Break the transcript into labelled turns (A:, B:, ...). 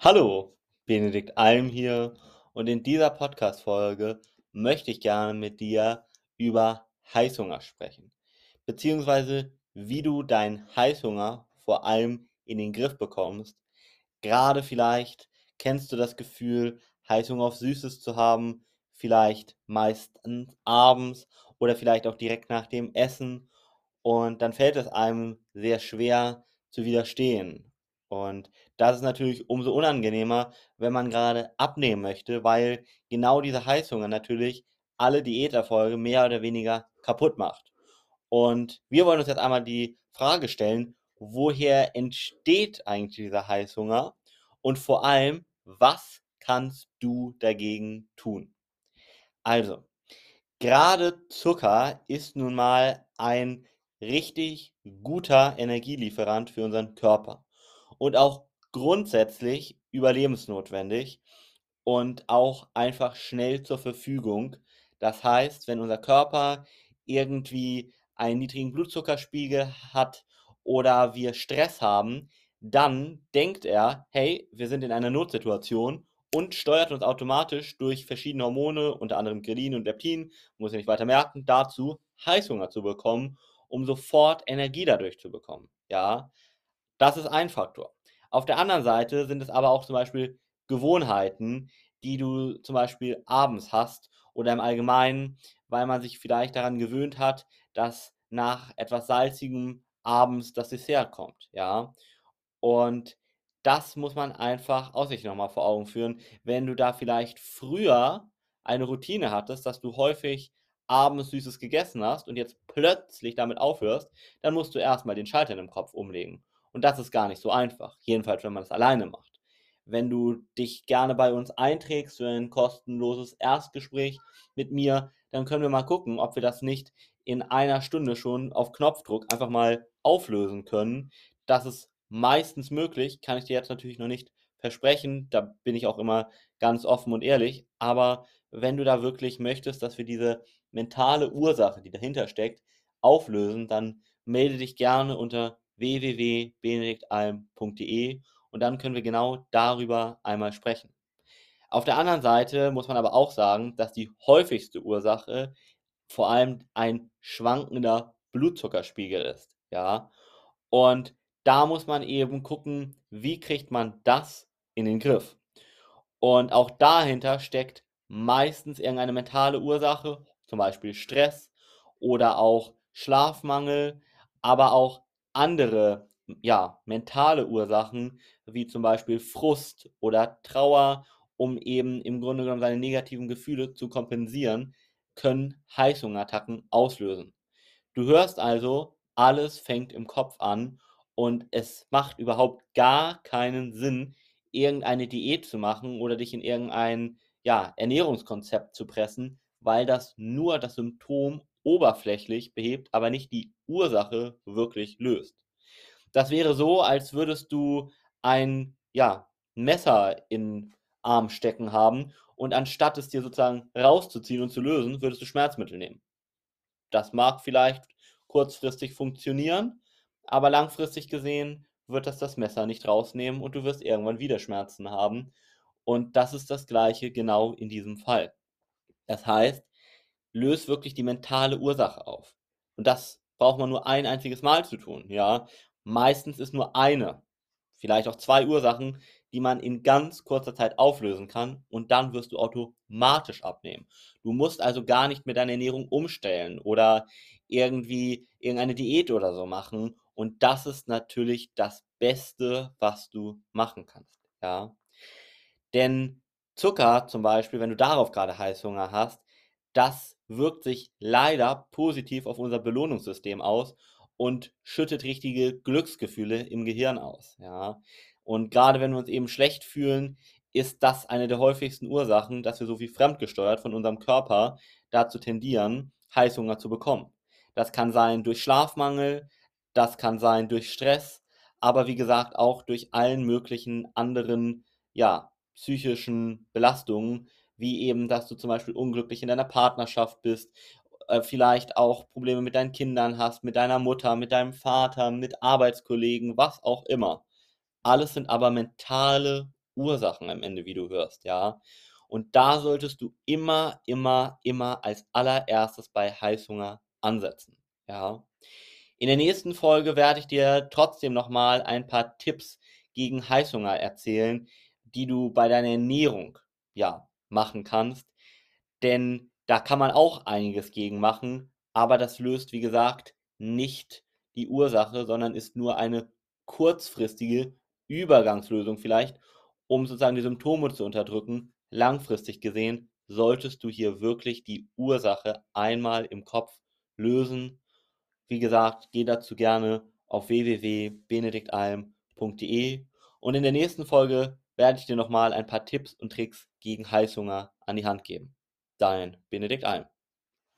A: Hallo, Benedikt Alm hier und in dieser Podcast-Folge möchte ich gerne mit dir über Heißhunger sprechen, beziehungsweise wie du deinen Heißhunger vor allem in den Griff bekommst. Gerade vielleicht kennst du das Gefühl, Heißhunger auf Süßes zu haben, vielleicht meistens abends oder vielleicht auch direkt nach dem Essen und dann fällt es einem sehr schwer zu widerstehen. Und das ist natürlich umso unangenehmer, wenn man gerade abnehmen möchte, weil genau dieser Heißhunger natürlich alle Diäterfolge mehr oder weniger kaputt macht. Und wir wollen uns jetzt einmal die Frage stellen, woher entsteht eigentlich dieser Heißhunger und vor allem, was kannst du dagegen tun? Also, gerade Zucker ist nun mal ein richtig guter Energielieferant für unseren Körper und auch grundsätzlich überlebensnotwendig und auch einfach schnell zur Verfügung. Das heißt, wenn unser Körper irgendwie einen niedrigen Blutzuckerspiegel hat oder wir Stress haben, dann denkt er, hey, wir sind in einer Notsituation und steuert uns automatisch durch verschiedene Hormone, unter anderem Grelin und Leptin, muss ich nicht weiter merken, dazu Heißhunger zu bekommen, um sofort Energie dadurch zu bekommen. Ja, das ist ein Faktor. Auf der anderen Seite sind es aber auch zum Beispiel Gewohnheiten, die du zum Beispiel abends hast oder im Allgemeinen, weil man sich vielleicht daran gewöhnt hat, dass nach etwas Salzigem abends das Dessert kommt, ja. Und das muss man einfach auch sich nochmal vor Augen führen. Wenn du da vielleicht früher eine Routine hattest, dass du häufig abends Süßes gegessen hast und jetzt plötzlich damit aufhörst, dann musst du erstmal den Schalter im Kopf umlegen. Und das ist gar nicht so einfach, jedenfalls wenn man es alleine macht. Wenn du dich gerne bei uns einträgst für ein kostenloses Erstgespräch mit mir, dann können wir mal gucken, ob wir das nicht in einer Stunde schon auf Knopfdruck einfach mal auflösen können. Das ist meistens möglich, kann ich dir jetzt natürlich noch nicht versprechen, da bin ich auch immer ganz offen und ehrlich, aber wenn du da wirklich möchtest, dass wir diese mentale Ursache, die dahinter steckt, auflösen, dann melde dich gerne unter www.benediktalm.de und dann können wir genau darüber einmal sprechen. Auf der anderen Seite muss man aber auch sagen, dass die häufigste Ursache vor allem ein schwankender Blutzuckerspiegel ist, ja? Und da muss man eben gucken, wie kriegt man das in den Griff? Und auch dahinter steckt meistens irgendeine mentale Ursache, zum Beispiel Stress oder auch Schlafmangel, aber auch andere, ja, mentale Ursachen, wie zum Beispiel Frust oder Trauer, um eben im Grunde genommen seine negativen Gefühle zu kompensieren, können Heißhungerattacken auslösen. Du hörst also, alles fängt im Kopf an und es macht überhaupt gar keinen Sinn, irgendeine Diät zu machen oder dich in irgendein ja, Ernährungskonzept zu pressen, weil das nur das Symptom oberflächlich behebt, aber nicht die Ursache wirklich löst. Das wäre so, als würdest du ein ja, Messer in Arm stecken haben und anstatt es dir sozusagen rauszuziehen und zu lösen, würdest du Schmerzmittel nehmen. Das mag vielleicht kurzfristig funktionieren, aber langfristig gesehen wird das das Messer nicht rausnehmen und du wirst irgendwann wieder Schmerzen haben. Und das ist das gleiche genau in diesem Fall. Das heißt, löst wirklich die mentale Ursache auf. Und das braucht man nur ein einziges Mal zu tun, ja. Meistens ist nur eine, vielleicht auch zwei Ursachen, die man in ganz kurzer Zeit auflösen kann und dann wirst du automatisch abnehmen. Du musst also gar nicht mit deiner Ernährung umstellen oder irgendwie irgendeine Diät oder so machen und das ist natürlich das Beste, was du machen kannst, ja. Denn Zucker zum Beispiel, wenn du darauf gerade Heißhunger hast, das wirkt sich leider positiv auf unser Belohnungssystem aus und schüttet richtige Glücksgefühle im Gehirn aus, ja. Und gerade wenn wir uns eben schlecht fühlen, ist das eine der häufigsten Ursachen, dass wir so wie fremdgesteuert von unserem Körper dazu tendieren, Heißhunger zu bekommen. Das kann sein durch Schlafmangel, das kann sein durch Stress, aber wie gesagt auch durch allen möglichen anderen, ja, psychischen Belastungen, wie eben, dass du zum Beispiel unglücklich in deiner Partnerschaft bist, äh, vielleicht auch Probleme mit deinen Kindern hast, mit deiner Mutter, mit deinem Vater, mit Arbeitskollegen, was auch immer. Alles sind aber mentale Ursachen am Ende, wie du hörst, ja. Und da solltest du immer, immer, immer als allererstes bei Heißhunger ansetzen, ja. In der nächsten Folge werde ich dir trotzdem noch mal ein paar Tipps gegen Heißhunger erzählen, die du bei deiner Ernährung, ja, machen kannst, denn da kann man auch einiges gegen machen, aber das löst, wie gesagt, nicht die Ursache, sondern ist nur eine kurzfristige Übergangslösung vielleicht, um sozusagen die Symptome zu unterdrücken. Langfristig gesehen solltest du hier wirklich die Ursache einmal im Kopf lösen. Wie gesagt, geh dazu gerne auf www.benediktalm.de und in der nächsten Folge werde ich dir nochmal ein paar Tipps und Tricks gegen Heißhunger an die Hand geben. Dein Benedikt Alm.